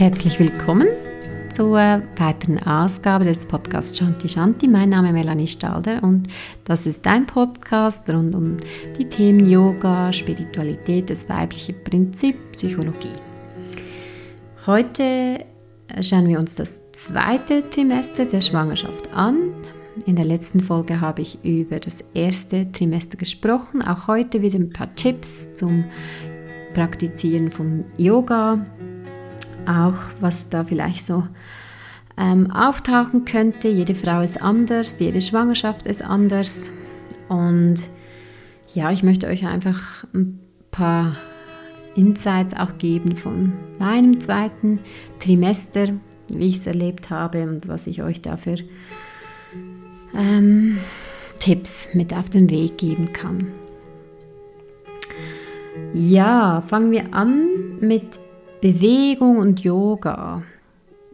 Herzlich willkommen zur weiteren Ausgabe des Podcasts Shanti Shanti. Mein Name ist Melanie Stalder und das ist ein Podcast rund um die Themen Yoga, Spiritualität, das weibliche Prinzip, Psychologie. Heute schauen wir uns das zweite Trimester der Schwangerschaft an. In der letzten Folge habe ich über das erste Trimester gesprochen. Auch heute wieder ein paar Tipps zum Praktizieren von Yoga, auch was da vielleicht so ähm, auftauchen könnte. Jede Frau ist anders, jede Schwangerschaft ist anders. Und ja, ich möchte euch einfach ein paar Insights auch geben von meinem zweiten Trimester, wie ich es erlebt habe und was ich euch dafür ähm, Tipps mit auf den Weg geben kann. Ja, fangen wir an mit Bewegung und Yoga.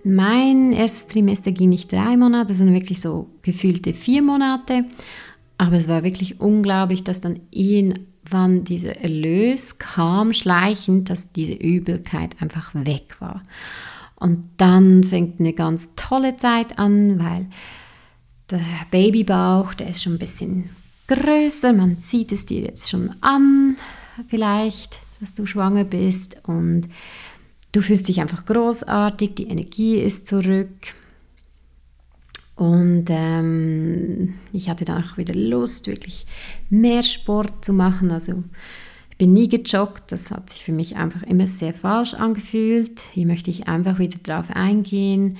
Mein erstes Trimester ging nicht drei Monate, sondern wirklich so gefühlte vier Monate. Aber es war wirklich unglaublich, dass dann irgendwann dieser Erlös kam, schleichend, dass diese Übelkeit einfach weg war. Und dann fängt eine ganz tolle Zeit an, weil der Babybauch, der ist schon ein bisschen größer, man sieht es dir jetzt schon an, vielleicht, dass du schwanger bist und Du fühlst dich einfach großartig, die Energie ist zurück. Und ähm, ich hatte dann auch wieder Lust, wirklich mehr Sport zu machen. Also ich bin nie gejoggt, das hat sich für mich einfach immer sehr falsch angefühlt. Hier möchte ich einfach wieder drauf eingehen.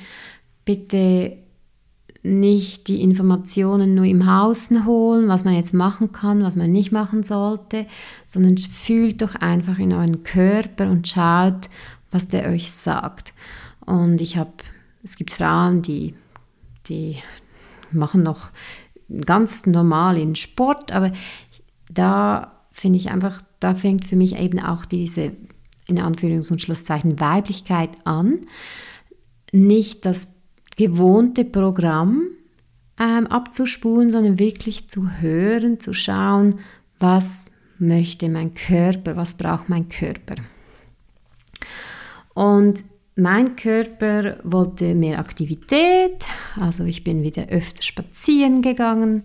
Bitte nicht die Informationen nur im Außen holen, was man jetzt machen kann, was man nicht machen sollte, sondern fühlt doch einfach in euren Körper und schaut, was der euch sagt. Und ich habe, es gibt Frauen, die, die machen noch ganz normal in Sport, aber da finde ich einfach, da fängt für mich eben auch diese, in Anführungs- und Schlusszeichen, Weiblichkeit an. Nicht das gewohnte Programm ähm, abzuspulen, sondern wirklich zu hören, zu schauen, was möchte mein Körper, was braucht mein Körper. Und mein Körper wollte mehr Aktivität, also ich bin wieder öfter spazieren gegangen.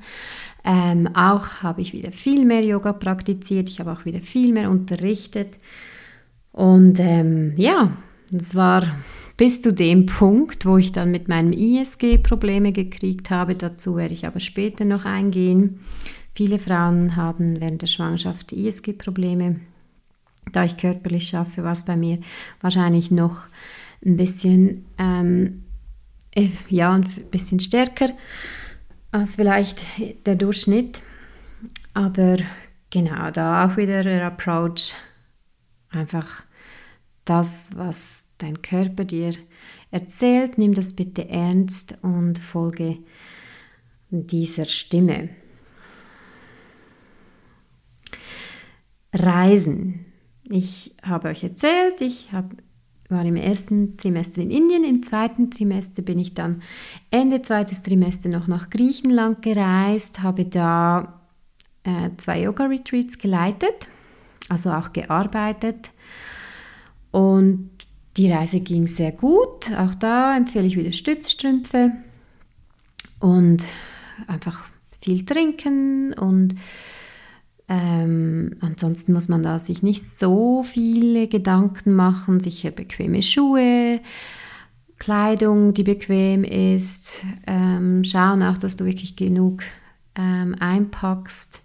Ähm, auch habe ich wieder viel mehr Yoga praktiziert, ich habe auch wieder viel mehr unterrichtet. Und ähm, ja, das war bis zu dem Punkt, wo ich dann mit meinem ISG Probleme gekriegt habe. Dazu werde ich aber später noch eingehen. Viele Frauen haben während der Schwangerschaft ISG-Probleme da ich körperlich schaffe, war es bei mir wahrscheinlich noch ein bisschen, ähm, äh, ja, ein bisschen stärker als vielleicht der Durchschnitt. Aber genau, da auch wieder der Approach, einfach das, was dein Körper dir erzählt, nimm das bitte ernst und folge dieser Stimme. Reisen. Ich habe euch erzählt, ich habe, war im ersten Trimester in Indien, im zweiten Trimester bin ich dann Ende zweites Trimester noch nach Griechenland gereist, habe da äh, zwei Yoga-Retreats geleitet, also auch gearbeitet. Und die Reise ging sehr gut. Auch da empfehle ich wieder Stützstrümpfe und einfach viel trinken und ähm, ansonsten muss man da sich nicht so viele Gedanken machen, sicher bequeme Schuhe, Kleidung, die bequem ist, ähm, schauen auch, dass du wirklich genug ähm, einpackst,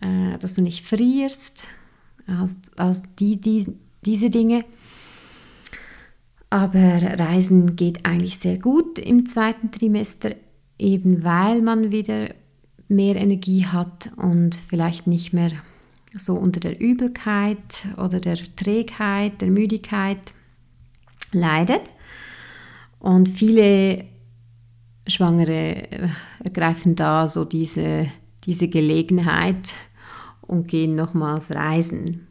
äh, dass du nicht frierst, als, als die, die, diese Dinge. Aber Reisen geht eigentlich sehr gut im zweiten Trimester, eben weil man wieder mehr Energie hat und vielleicht nicht mehr so unter der Übelkeit oder der Trägheit, der Müdigkeit leidet. Und viele Schwangere äh, ergreifen da so diese, diese Gelegenheit und gehen nochmals reisen.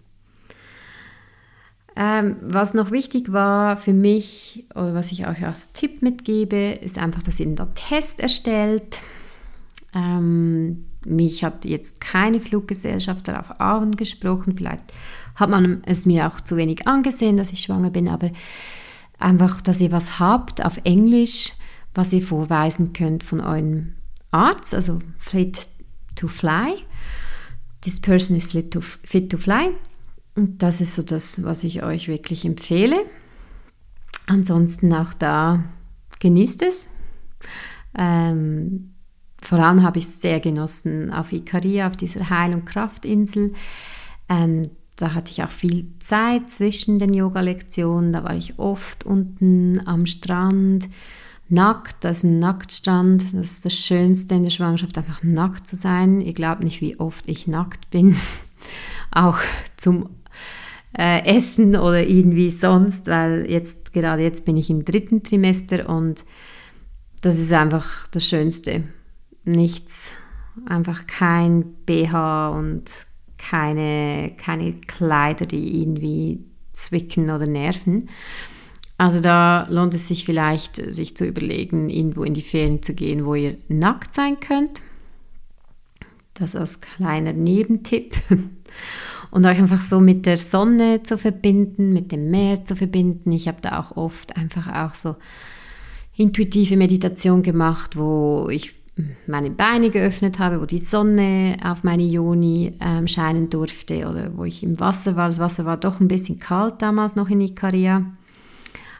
Ähm, was noch wichtig war für mich oder was ich euch als Tipp mitgebe, ist einfach, dass ihr einen Test erstellt ähm, mich hat jetzt keine Fluggesellschaft darauf angesprochen. Vielleicht hat man es mir auch zu wenig angesehen, dass ich schwanger bin, aber einfach, dass ihr was habt auf Englisch, was ihr vorweisen könnt von eurem Arzt, also fit to fly. This person is fit to, fit to fly. Und das ist so das, was ich euch wirklich empfehle. Ansonsten auch da genießt es. Ähm, vor allem habe ich es sehr genossen auf Ikaria, auf dieser Heil- und Kraftinsel. Ähm, da hatte ich auch viel Zeit zwischen den Yoga-Lektionen. Da war ich oft unten am Strand, nackt. Das ist ein Nacktstrand. Das ist das Schönste in der Schwangerschaft, einfach nackt zu sein. Ihr glaubt nicht, wie oft ich nackt bin. auch zum äh, Essen oder irgendwie sonst, weil jetzt gerade jetzt bin ich im dritten Trimester und das ist einfach das Schönste. Nichts, einfach kein BH und keine, keine Kleider, die irgendwie zwicken oder nerven. Also da lohnt es sich vielleicht, sich zu überlegen, irgendwo in die Ferien zu gehen, wo ihr nackt sein könnt. Das als kleiner Nebentipp. Und euch einfach so mit der Sonne zu verbinden, mit dem Meer zu verbinden. Ich habe da auch oft einfach auch so intuitive Meditation gemacht, wo ich meine Beine geöffnet habe, wo die Sonne auf meine Joni ähm, scheinen durfte oder wo ich im Wasser war. Das Wasser war doch ein bisschen kalt damals noch in Ikaria.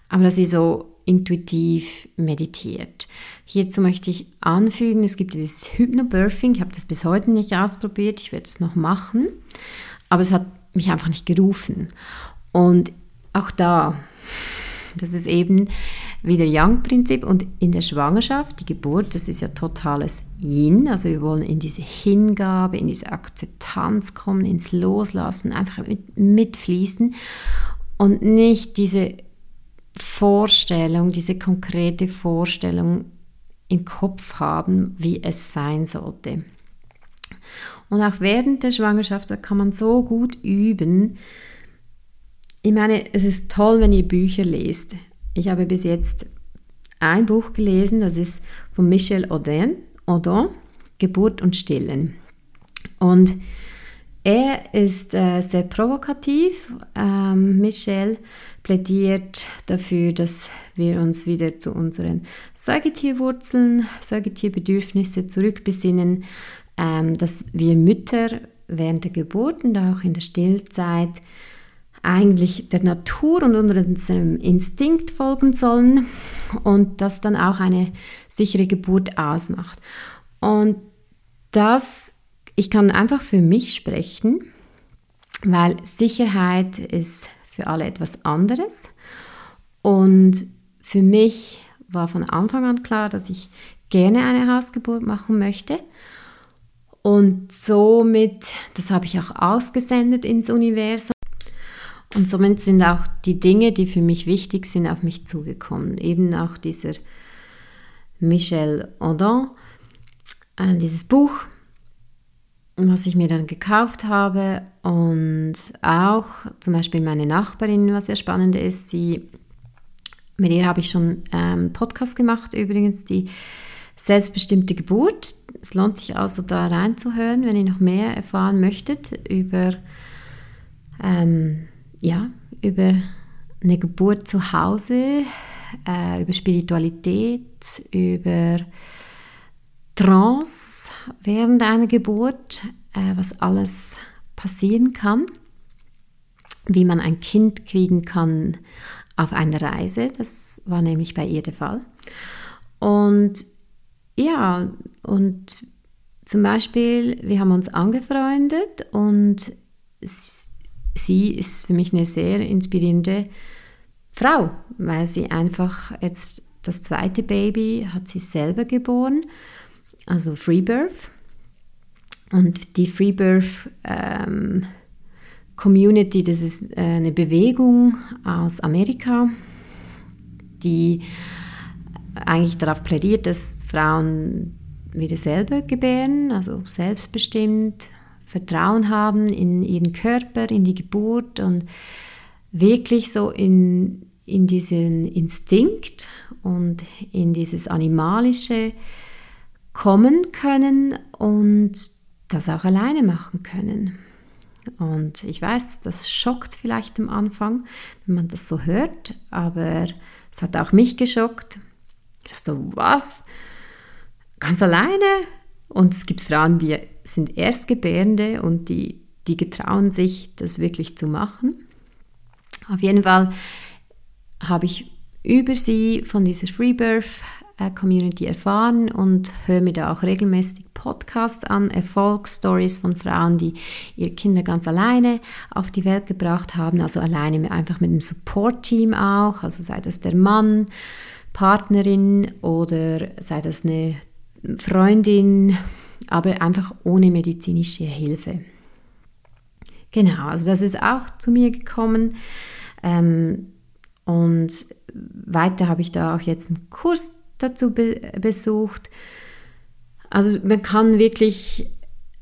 Aber dass ihr so intuitiv meditiert. Hierzu möchte ich anfügen, es gibt dieses Hypnobirthing. Ich habe das bis heute nicht ausprobiert. Ich werde es noch machen. Aber es hat mich einfach nicht gerufen. Und auch da, das ist eben wieder Young-Prinzip und in der Schwangerschaft, die Geburt, das ist ja totales Yin, also wir wollen in diese Hingabe, in diese Akzeptanz kommen, ins Loslassen, einfach mit, mitfließen und nicht diese Vorstellung, diese konkrete Vorstellung im Kopf haben, wie es sein sollte. Und auch während der Schwangerschaft, da kann man so gut üben. Ich meine, es ist toll, wenn ihr Bücher lest. Ich habe bis jetzt ein Buch gelesen, das ist von Michel Audin, Audin Geburt und Stillen. Und er ist äh, sehr provokativ. Ähm, Michel plädiert dafür, dass wir uns wieder zu unseren Säugetierwurzeln, Säugetierbedürfnisse zurückbesinnen, ähm, dass wir Mütter während der Geburt und auch in der Stillzeit eigentlich der Natur und unserem Instinkt folgen sollen und das dann auch eine sichere Geburt ausmacht. Und das, ich kann einfach für mich sprechen, weil Sicherheit ist für alle etwas anderes. Und für mich war von Anfang an klar, dass ich gerne eine Hausgeburt machen möchte. Und somit, das habe ich auch ausgesendet ins Universum. Und somit sind auch die Dinge, die für mich wichtig sind, auf mich zugekommen. Eben auch dieser Michel Audin, äh, dieses Buch, was ich mir dann gekauft habe. Und auch zum Beispiel meine Nachbarin, was sehr spannend ist, sie, mit ihr habe ich schon einen ähm, Podcast gemacht übrigens, die selbstbestimmte Geburt. Es lohnt sich also da reinzuhören, wenn ihr noch mehr erfahren möchtet über, ähm, ja, über eine Geburt zu Hause, äh, über Spiritualität, über Trance während einer Geburt, äh, was alles passieren kann, wie man ein Kind kriegen kann auf einer Reise. Das war nämlich bei ihr der Fall. Und ja, und zum Beispiel, wir haben uns angefreundet und sie ist für mich eine sehr inspirierende Frau, weil sie einfach jetzt das zweite Baby hat sie selber geboren, also Freebirth. Und die Freebirth ähm, Community, das ist äh, eine Bewegung aus Amerika, die eigentlich darauf plädiert, dass Frauen wieder selber gebären, also selbstbestimmt, Vertrauen haben in ihren Körper, in die Geburt und wirklich so in, in diesen Instinkt und in dieses Animalische kommen können und das auch alleine machen können. Und ich weiß, das schockt vielleicht am Anfang, wenn man das so hört, aber es hat auch mich geschockt. Ich dachte so, was? Ganz alleine? Und es gibt Frauen, die sind Erstgebärende und die, die getrauen sich, das wirklich zu machen. Auf jeden Fall habe ich über sie von dieser Freebirth äh, Community erfahren und höre mir da auch regelmäßig Podcasts an, Erfolgsstories von Frauen, die ihre Kinder ganz alleine auf die Welt gebracht haben, also alleine einfach mit einem Support-Team auch, also sei das der Mann, Partnerin oder sei das eine Freundin, aber einfach ohne medizinische Hilfe. Genau, also das ist auch zu mir gekommen. Ähm, und weiter habe ich da auch jetzt einen Kurs dazu be besucht. Also man kann wirklich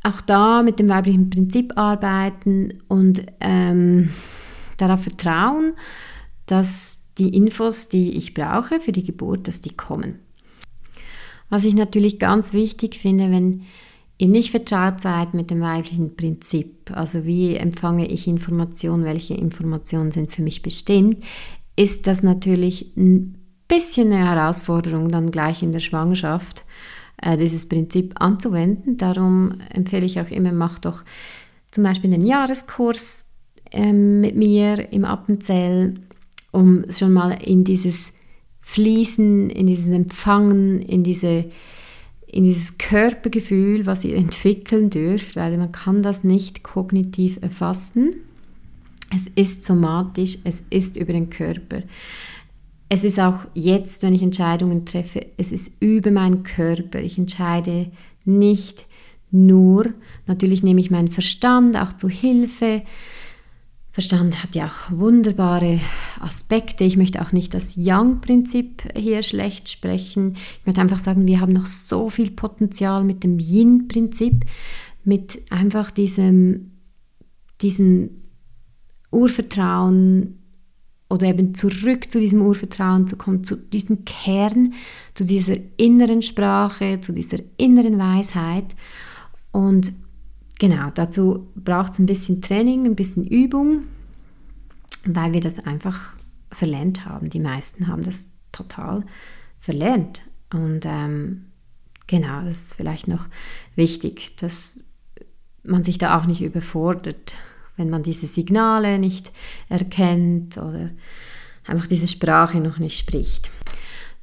auch da mit dem weiblichen Prinzip arbeiten und ähm, darauf vertrauen, dass die Infos, die ich brauche für die Geburt, dass die kommen. Was ich natürlich ganz wichtig finde, wenn ihr nicht vertraut seid mit dem weiblichen Prinzip, also wie empfange ich Informationen, welche Informationen sind für mich bestimmt, ist das natürlich ein bisschen eine Herausforderung dann gleich in der Schwangerschaft, äh, dieses Prinzip anzuwenden. Darum empfehle ich auch immer, mach doch zum Beispiel einen Jahreskurs ähm, mit mir im Appenzell, um schon mal in dieses Fließen, in dieses Empfangen, in, diese, in dieses Körpergefühl, was ihr entwickeln dürft, weil man kann das nicht kognitiv erfassen. Es ist somatisch, es ist über den Körper. Es ist auch jetzt, wenn ich Entscheidungen treffe, es ist über meinen Körper. Ich entscheide nicht nur, natürlich nehme ich meinen Verstand auch zu Hilfe. Verstand hat ja auch wunderbare Aspekte. Ich möchte auch nicht das Yang-Prinzip hier schlecht sprechen. Ich möchte einfach sagen, wir haben noch so viel Potenzial mit dem Yin-Prinzip, mit einfach diesem, diesem Urvertrauen, oder eben zurück zu diesem Urvertrauen zu kommen, zu diesem Kern, zu dieser inneren Sprache, zu dieser inneren Weisheit. Und genau, dazu braucht es ein bisschen Training, ein bisschen Übung, weil wir das einfach verlernt haben. Die meisten haben das total verlernt. Und ähm, genau, das ist vielleicht noch wichtig, dass man sich da auch nicht überfordert wenn man diese Signale nicht erkennt oder einfach diese Sprache noch nicht spricht.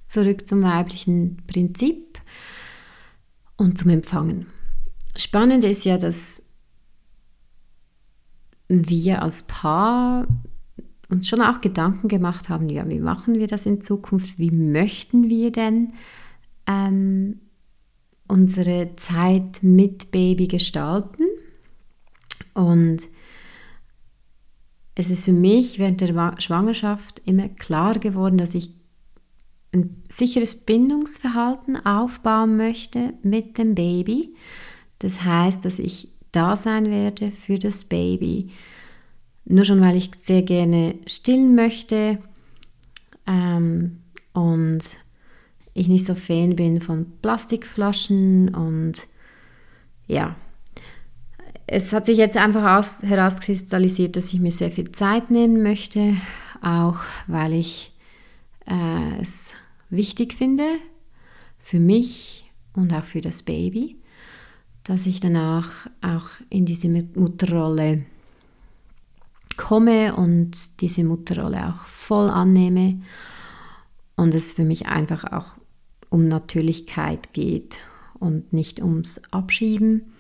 Zurück zum weiblichen Prinzip und zum Empfangen. Spannend ist ja, dass wir als Paar uns schon auch Gedanken gemacht haben, ja, wie machen wir das in Zukunft? Wie möchten wir denn ähm, unsere Zeit mit Baby gestalten? Und es ist für mich während der Schwangerschaft immer klar geworden, dass ich ein sicheres Bindungsverhalten aufbauen möchte mit dem Baby. Das heißt, dass ich da sein werde für das Baby. Nur schon, weil ich sehr gerne stillen möchte ähm, und ich nicht so Fan bin von Plastikflaschen und ja, es hat sich jetzt einfach aus, herauskristallisiert, dass ich mir sehr viel Zeit nehmen möchte, auch weil ich äh, es wichtig finde für mich und auch für das Baby, dass ich danach auch in diese Mutterrolle komme und diese Mutterrolle auch voll annehme und es für mich einfach auch um Natürlichkeit geht und nicht ums Abschieben.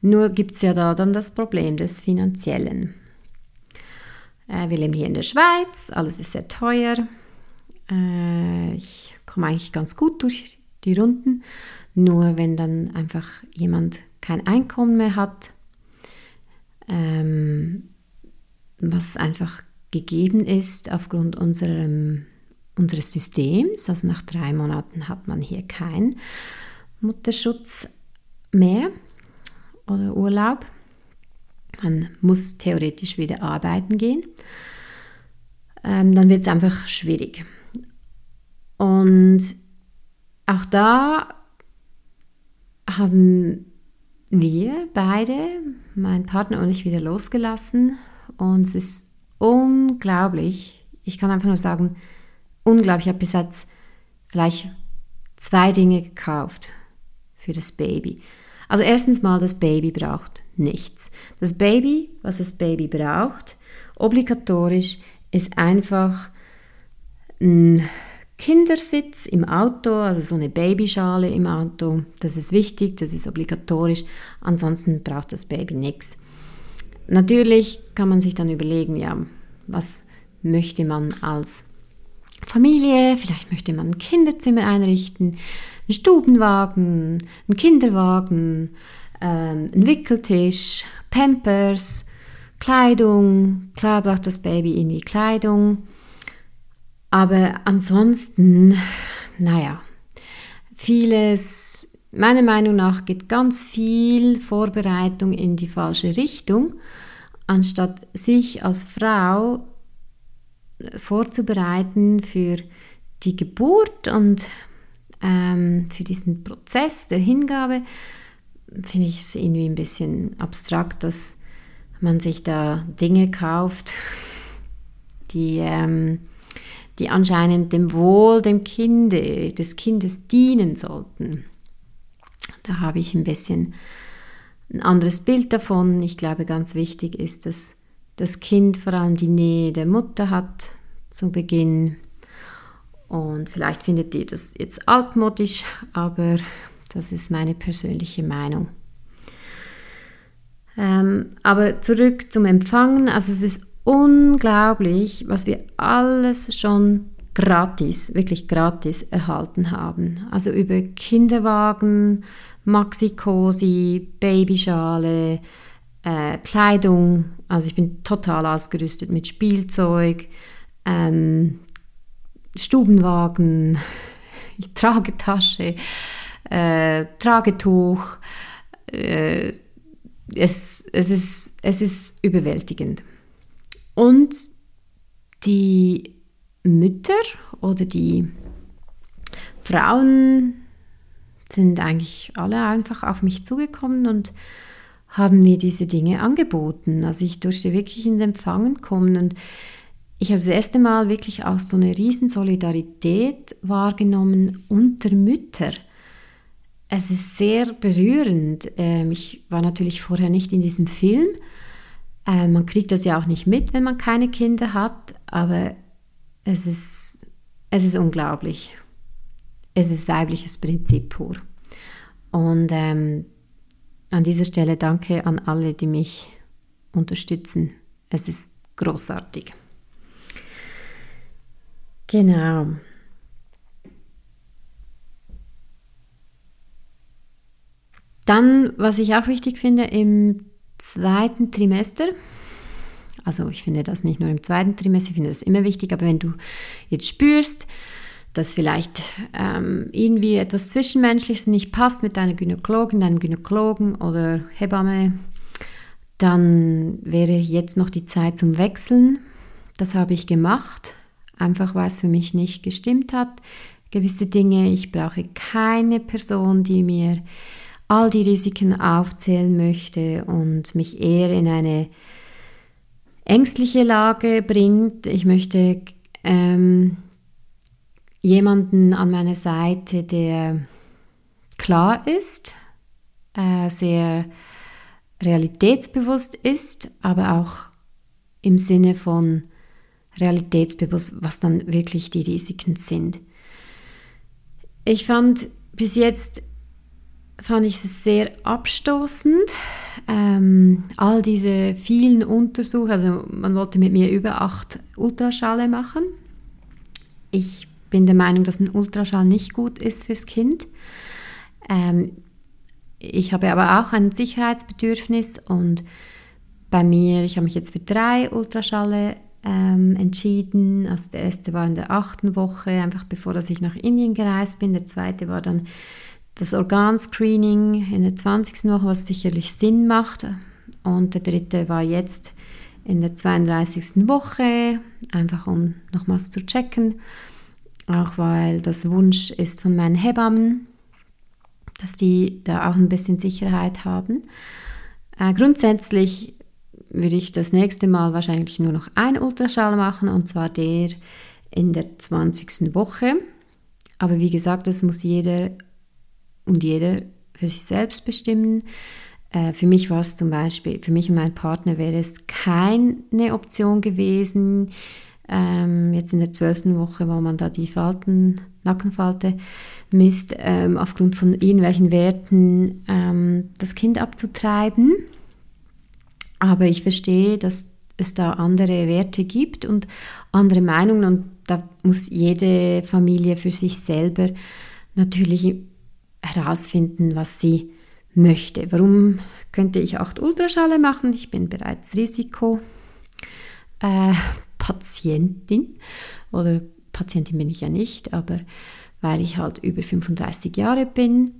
Nur gibt es ja da dann das Problem des Finanziellen. Äh, wir leben hier in der Schweiz, alles ist sehr teuer. Äh, ich komme eigentlich ganz gut durch die Runden. Nur wenn dann einfach jemand kein Einkommen mehr hat, ähm, was einfach gegeben ist aufgrund unserem, unseres Systems. Also nach drei Monaten hat man hier keinen Mutterschutz mehr oder Urlaub. Man muss theoretisch wieder arbeiten gehen. Ähm, dann wird es einfach schwierig. Und auch da haben wir beide, mein Partner und ich, wieder losgelassen. Und es ist unglaublich. Ich kann einfach nur sagen, unglaublich. Ich habe bis jetzt vielleicht zwei Dinge gekauft für das Baby. Also erstens mal, das Baby braucht nichts. Das Baby, was das Baby braucht, obligatorisch, ist einfach ein Kindersitz im Auto, also so eine Babyschale im Auto. Das ist wichtig, das ist obligatorisch. Ansonsten braucht das Baby nichts. Natürlich kann man sich dann überlegen, ja, was möchte man als Familie? Vielleicht möchte man ein Kinderzimmer einrichten, einen Stubenwagen, einen Kinderwagen, ähm, einen Wickeltisch, Pampers, Kleidung. Klar braucht das Baby irgendwie Kleidung. Aber ansonsten, naja, vieles, meiner Meinung nach, geht ganz viel Vorbereitung in die falsche Richtung, anstatt sich als Frau vorzubereiten für die Geburt und ähm, für diesen Prozess der Hingabe, finde ich es irgendwie ein bisschen abstrakt, dass man sich da Dinge kauft, die ähm, die anscheinend dem Wohl dem Kinde, des Kindes dienen sollten. Da habe ich ein bisschen ein anderes Bild davon. Ich glaube, ganz wichtig ist, dass das Kind vor allem die Nähe der Mutter hat zu Beginn. Und vielleicht findet ihr das jetzt altmodisch, aber das ist meine persönliche Meinung. Ähm, aber zurück zum Empfangen. Also es ist unglaublich, was wir alles schon gratis, wirklich gratis erhalten haben. Also über Kinderwagen, Maxi-Cosi, Babyschale, äh, Kleidung. Also ich bin total ausgerüstet mit Spielzeug, ähm, Stubenwagen, Tragetasche, äh, Tragetuch. Äh, es, es, ist, es ist überwältigend. Und die Mütter oder die Frauen sind eigentlich alle einfach auf mich zugekommen und haben mir diese Dinge angeboten. Also ich durfte wirklich ins Empfangen kommen und ich habe das erste Mal wirklich auch so eine riesen Solidarität wahrgenommen unter Mütter. Es ist sehr berührend. Ähm, ich war natürlich vorher nicht in diesem Film, äh, man kriegt das ja auch nicht mit, wenn man keine Kinder hat, aber es ist, es ist unglaublich. Es ist weibliches Prinzip pur. Und ähm, an dieser Stelle danke an alle, die mich unterstützen. Es ist großartig. Genau. Dann, was ich auch wichtig finde, im zweiten Trimester, also ich finde das nicht nur im zweiten Trimester, ich finde das immer wichtig, aber wenn du jetzt spürst, dass vielleicht ähm, irgendwie etwas Zwischenmenschliches nicht passt mit deiner Gynäkologin, deinem Gynäkologen oder Hebamme, dann wäre jetzt noch die Zeit zum Wechseln. Das habe ich gemacht, einfach weil es für mich nicht gestimmt hat. Gewisse Dinge, ich brauche keine Person, die mir all die Risiken aufzählen möchte und mich eher in eine ängstliche Lage bringt. Ich möchte ähm, jemanden an meiner Seite, der klar ist, äh, sehr realitätsbewusst ist, aber auch im Sinne von realitätsbewusst, was dann wirklich die Risiken sind. Ich fand bis jetzt fand ich es sehr abstoßend. Ähm, all diese vielen Untersuchungen, also man wollte mit mir über acht Ultraschale machen. Ich bin der Meinung, dass ein Ultraschall nicht gut ist fürs Kind. Ähm, ich habe aber auch ein Sicherheitsbedürfnis und bei mir, ich habe mich jetzt für drei Ultraschalle ähm, entschieden. Also der erste war in der achten Woche, einfach bevor dass ich nach Indien gereist bin. Der zweite war dann das Organscreening in der 20. Woche, was sicherlich Sinn macht. Und der dritte war jetzt in der 32. Woche, einfach um nochmals zu checken. Auch weil das Wunsch ist von meinen Hebammen, dass die da auch ein bisschen Sicherheit haben. Äh, grundsätzlich würde ich das nächste Mal wahrscheinlich nur noch ein Ultraschall machen und zwar der in der 20. Woche. Aber wie gesagt, das muss jeder und jeder für sich selbst bestimmen. Äh, für mich war es zum Beispiel, für mich und meinen Partner wäre es keine Option gewesen, ähm, jetzt in der zwölften Woche, wo man da die Falten, Nackenfalte misst, ähm, aufgrund von irgendwelchen Werten ähm, das Kind abzutreiben. Aber ich verstehe, dass es da andere Werte gibt und andere Meinungen und da muss jede Familie für sich selber natürlich herausfinden, was sie möchte. Warum könnte ich acht Ultraschalle machen? Ich bin bereits Risikopatientin äh, oder Patientin bin ich ja nicht, aber weil ich halt über 35 Jahre bin,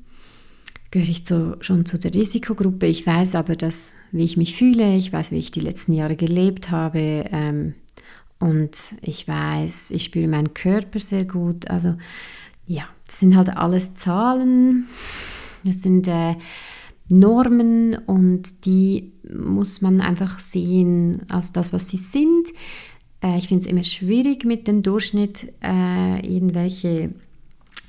gehöre ich zu, schon zu der Risikogruppe. Ich weiß aber, dass, wie ich mich fühle, ich weiß, wie ich die letzten Jahre gelebt habe ähm, und ich weiß, ich spüre meinen Körper sehr gut. Also ja, das sind halt alles Zahlen, das sind äh, Normen und die muss man einfach sehen als das, was sie sind. Äh, ich finde es immer schwierig, mit dem Durchschnitt äh, irgendwelche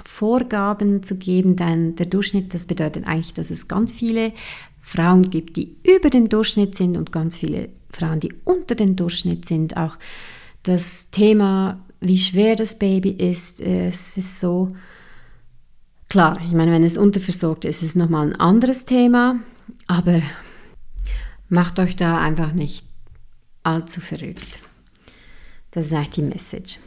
Vorgaben zu geben, denn der Durchschnitt, das bedeutet eigentlich, dass es ganz viele Frauen gibt, die über den Durchschnitt sind und ganz viele Frauen, die unter den Durchschnitt sind. Auch das Thema, wie schwer das Baby ist, es ist so klar. Ich meine, wenn es unterversorgt ist, ist es nochmal ein anderes Thema, aber macht euch da einfach nicht allzu verrückt. Das ist eigentlich die Message.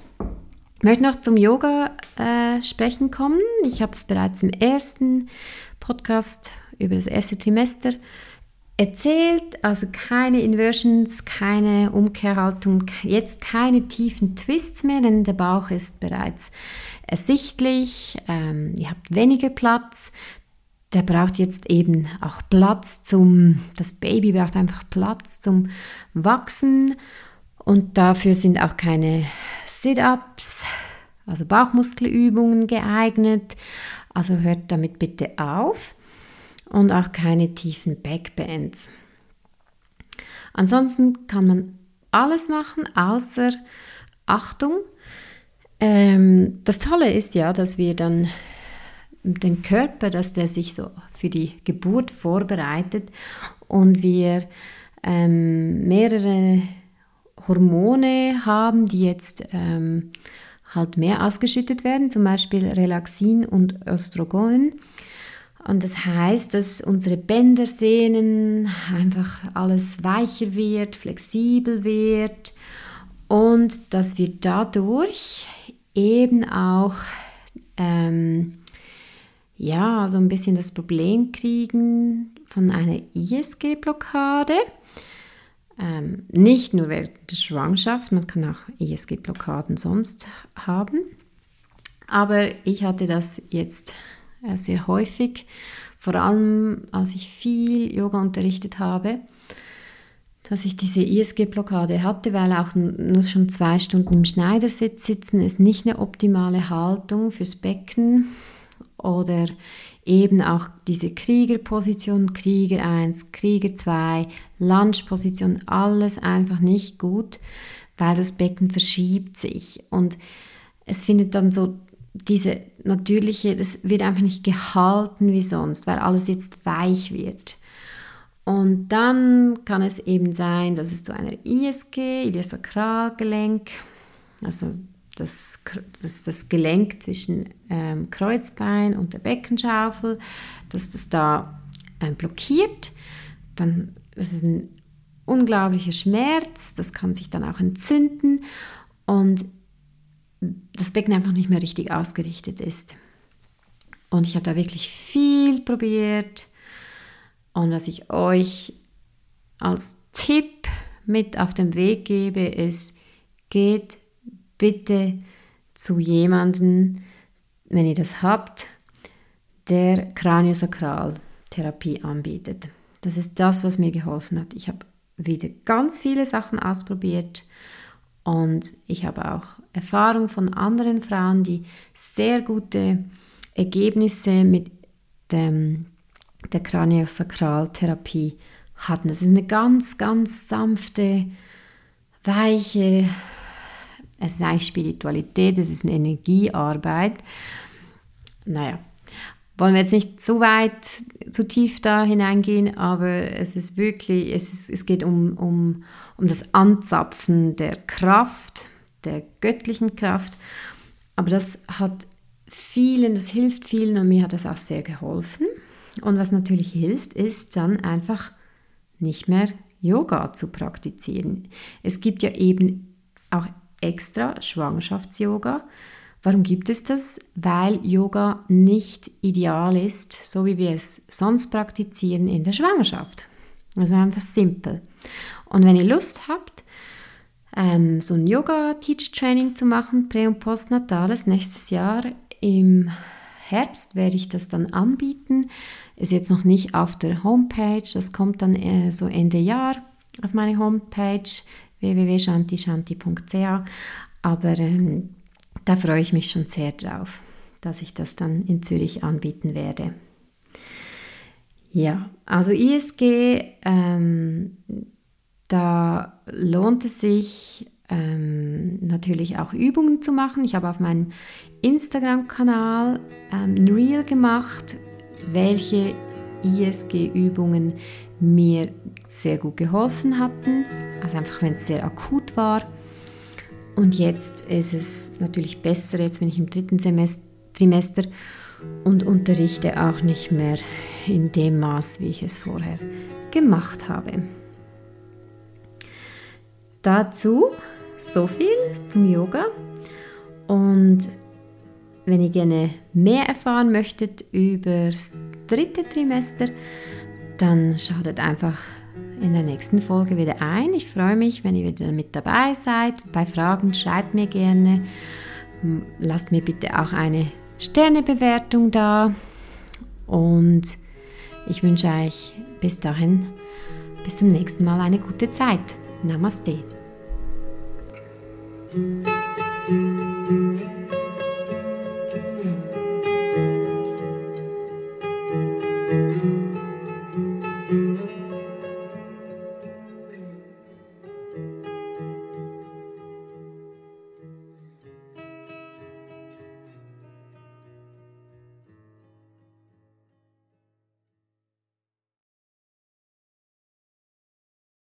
Ich möchte noch zum Yoga äh, sprechen kommen. Ich habe es bereits im ersten Podcast über das erste Trimester erzählt. Also keine Inversions, keine Umkehrhaltung, jetzt keine tiefen Twists mehr, denn der Bauch ist bereits ersichtlich. Ähm, ihr habt weniger Platz. Der braucht jetzt eben auch Platz zum, das Baby braucht einfach Platz zum Wachsen. Und dafür sind auch keine Sit-ups, also Bauchmuskelübungen geeignet. Also hört damit bitte auf. Und auch keine tiefen Backbends. Ansonsten kann man alles machen, außer Achtung. Ähm, das Tolle ist ja, dass wir dann den Körper, dass der sich so für die Geburt vorbereitet und wir ähm, mehrere Hormone haben, die jetzt ähm, halt mehr ausgeschüttet werden, zum Beispiel Relaxin und Östrogen. Und das heißt, dass unsere Bänder, Sehnen einfach alles weicher wird, flexibel wird und dass wir dadurch eben auch ähm, ja, so ein bisschen das Problem kriegen von einer ISG-Blockade. Ähm, nicht nur während der Schwangerschaft, man kann auch ISG-Blockaden sonst haben. Aber ich hatte das jetzt sehr häufig, vor allem als ich viel Yoga unterrichtet habe, dass ich diese ISG-Blockade hatte, weil auch nur schon zwei Stunden im Schneidersitz sitzen ist nicht eine optimale Haltung fürs Becken. Oder eben auch diese Kriegerposition, Krieger 1, Krieger 2, Lunge-Position, alles einfach nicht gut, weil das Becken verschiebt sich. Und es findet dann so diese natürliche, das wird einfach nicht gehalten wie sonst, weil alles jetzt weich wird. Und dann kann es eben sein, dass es zu einer ISG, Iliosakralgelenk, also das, das das Gelenk zwischen ähm, Kreuzbein und der Beckenschaufel, dass das da ähm, blockiert. Dann, das ist ein unglaublicher Schmerz, das kann sich dann auch entzünden und das Becken einfach nicht mehr richtig ausgerichtet ist. Und ich habe da wirklich viel probiert. Und was ich euch als Tipp mit auf den Weg gebe, ist, geht bitte zu jemandem, wenn ihr das habt, der Kraniosakraltherapie anbietet. Das ist das, was mir geholfen hat. Ich habe wieder ganz viele Sachen ausprobiert und ich habe auch Erfahrung von anderen Frauen, die sehr gute Ergebnisse mit der, der Kraniosakraltherapie hatten. Das ist eine ganz, ganz sanfte, weiche, es ist eigentlich Spiritualität, es ist eine Energiearbeit. Naja, wollen wir jetzt nicht zu weit, zu tief da hineingehen, aber es ist wirklich, es, ist, es geht um, um, um das Anzapfen der Kraft, der göttlichen Kraft. Aber das hat vielen, das hilft vielen und mir hat das auch sehr geholfen. Und was natürlich hilft, ist dann einfach nicht mehr Yoga zu praktizieren. Es gibt ja eben auch extra Schwangerschafts-Yoga. Warum gibt es das? Weil Yoga nicht ideal ist, so wie wir es sonst praktizieren in der Schwangerschaft. Also einfach simpel. Und wenn ihr Lust habt, ähm, so ein Yoga-Teacher-Training zu machen, Prä- und Postnatales, nächstes Jahr im Herbst werde ich das dann anbieten. Ist jetzt noch nicht auf der Homepage, das kommt dann äh, so Ende Jahr auf meine Homepage www.shantishanti.ch. Aber ähm, da freue ich mich schon sehr drauf, dass ich das dann in Zürich anbieten werde. Ja, also ISG, ähm, da lohnt es sich ähm, natürlich auch Übungen zu machen. Ich habe auf meinem Instagram-Kanal ähm, ein Reel gemacht, welche ISG-Übungen mir sehr gut geholfen hatten. Also einfach, wenn es sehr akut war. Und jetzt ist es natürlich besser, jetzt bin ich im dritten Semester, Trimester und unterrichte auch nicht mehr in dem Maß, wie ich es vorher gemacht habe. Dazu so viel zum Yoga. Und wenn ihr gerne mehr erfahren möchtet über das dritte Trimester, dann schaltet einfach in der nächsten Folge wieder ein. Ich freue mich, wenn ihr wieder mit dabei seid. Bei Fragen schreibt mir gerne. Lasst mir bitte auch eine Sternebewertung da. Und ich wünsche euch bis dahin, bis zum nächsten Mal eine gute Zeit. Namaste.